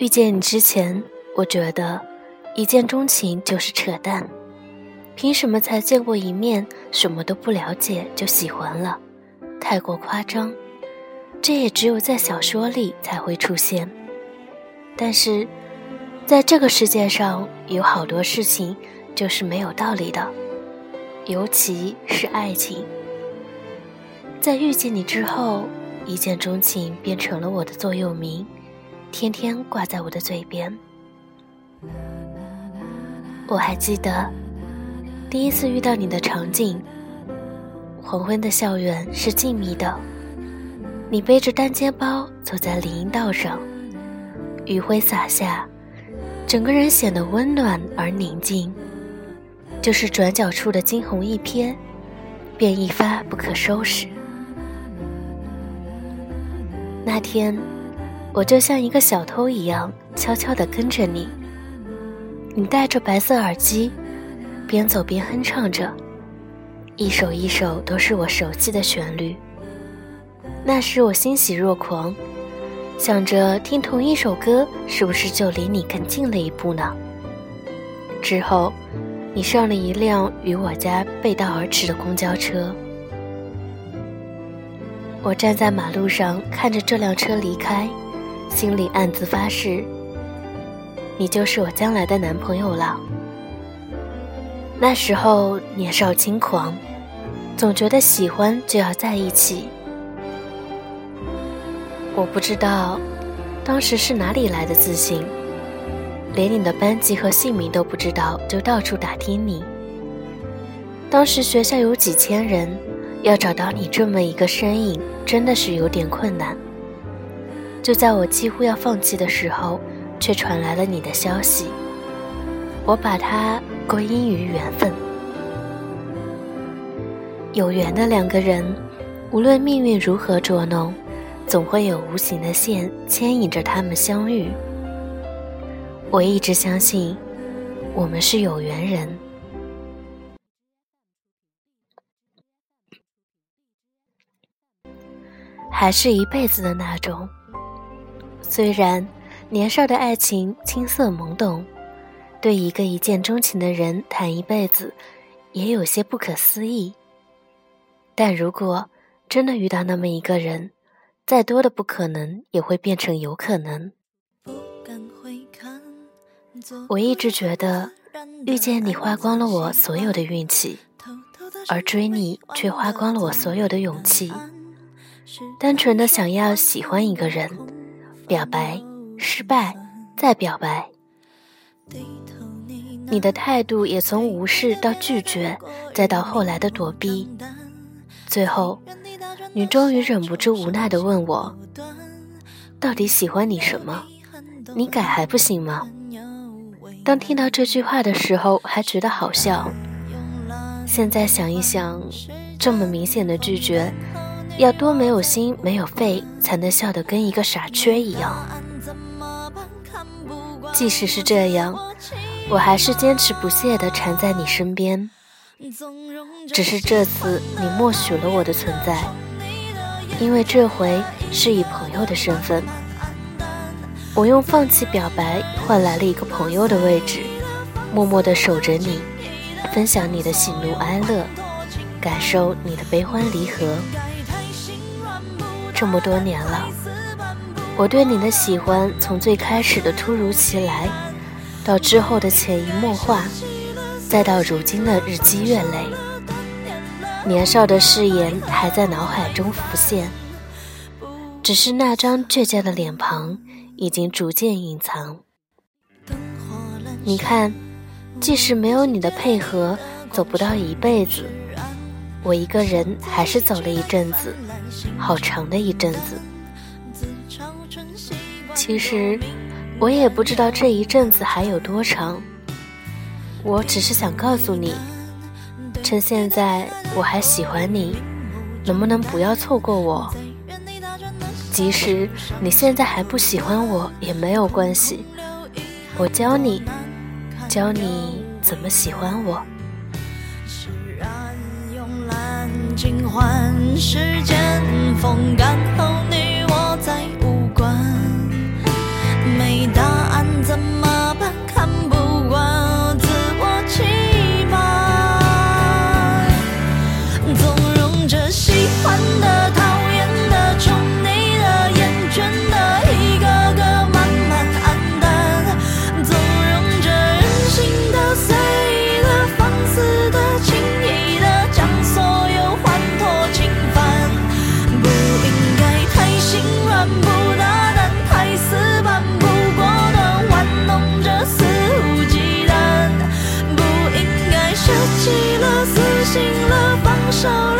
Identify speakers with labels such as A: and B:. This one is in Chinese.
A: 遇见你之前，我觉得一见钟情就是扯淡。凭什么才见过一面，什么都不了解就喜欢了？太过夸张，这也只有在小说里才会出现。但是，在这个世界上，有好多事情就是没有道理的，尤其是爱情。在遇见你之后，一见钟情变成了我的座右铭。天天挂在我的嘴边。我还记得第一次遇到你的场景。黄昏的校园是静谧的，你背着单肩包走在林荫道上，余晖洒下，整个人显得温暖而宁静。就是转角处的惊鸿一瞥，便一发不可收拾。那天。我就像一个小偷一样，悄悄地跟着你。你戴着白色耳机，边走边哼唱着，一首一首都是我熟悉的旋律。那时我欣喜若狂，想着听同一首歌，是不是就离你更近了一步呢？之后，你上了一辆与我家背道而驰的公交车，我站在马路上看着这辆车离开。心里暗自发誓，你就是我将来的男朋友了。那时候年少轻狂，总觉得喜欢就要在一起。我不知道当时是哪里来的自信，连你的班级和姓名都不知道，就到处打听你。当时学校有几千人，要找到你这么一个身影，真的是有点困难。就在我几乎要放弃的时候，却传来了你的消息。我把它归因于缘分。有缘的两个人，无论命运如何捉弄，总会有无形的线牵引着他们相遇。我一直相信，我们是有缘人，还是一辈子的那种。虽然年少的爱情青涩懵懂，对一个一见钟情的人谈一辈子，也有些不可思议。但如果真的遇到那么一个人，再多的不可能也会变成有可能。我一直觉得，遇见你花光了我所有的运气，而追你却花光了我所有的勇气。单纯的想要喜欢一个人。表白失败，再表白。你的态度也从无视到拒绝，再到后来的躲避，最后，你终于忍不住无奈地问我：“到底喜欢你什么？你改还不行吗？”当听到这句话的时候，还觉得好笑。现在想一想，这么明显的拒绝。要多没有心没有肺，才能笑得跟一个傻缺一样。即使是这样，我还是坚持不懈地缠在你身边。只是这次你默许了我的存在，因为这回是以朋友的身份，我用放弃表白换来了一个朋友的位置，默默地守着你，分享你的喜怒哀乐，感受你的悲欢离合。这么多年了，我对你的喜欢，从最开始的突如其来，到之后的潜移默化，再到如今的日积月累，年少的誓言还在脑海中浮现，只是那张倔强的脸庞已经逐渐隐藏。你看，即使没有你的配合，走不到一辈子。我一个人还是走了一阵子，好长的一阵子。其实我也不知道这一阵子还有多长。我只是想告诉你，趁现在我还喜欢你，能不能不要错过我？即使你现在还不喜欢我也没有关系，我教你，教你怎么喜欢我。尽换世间风干后。少。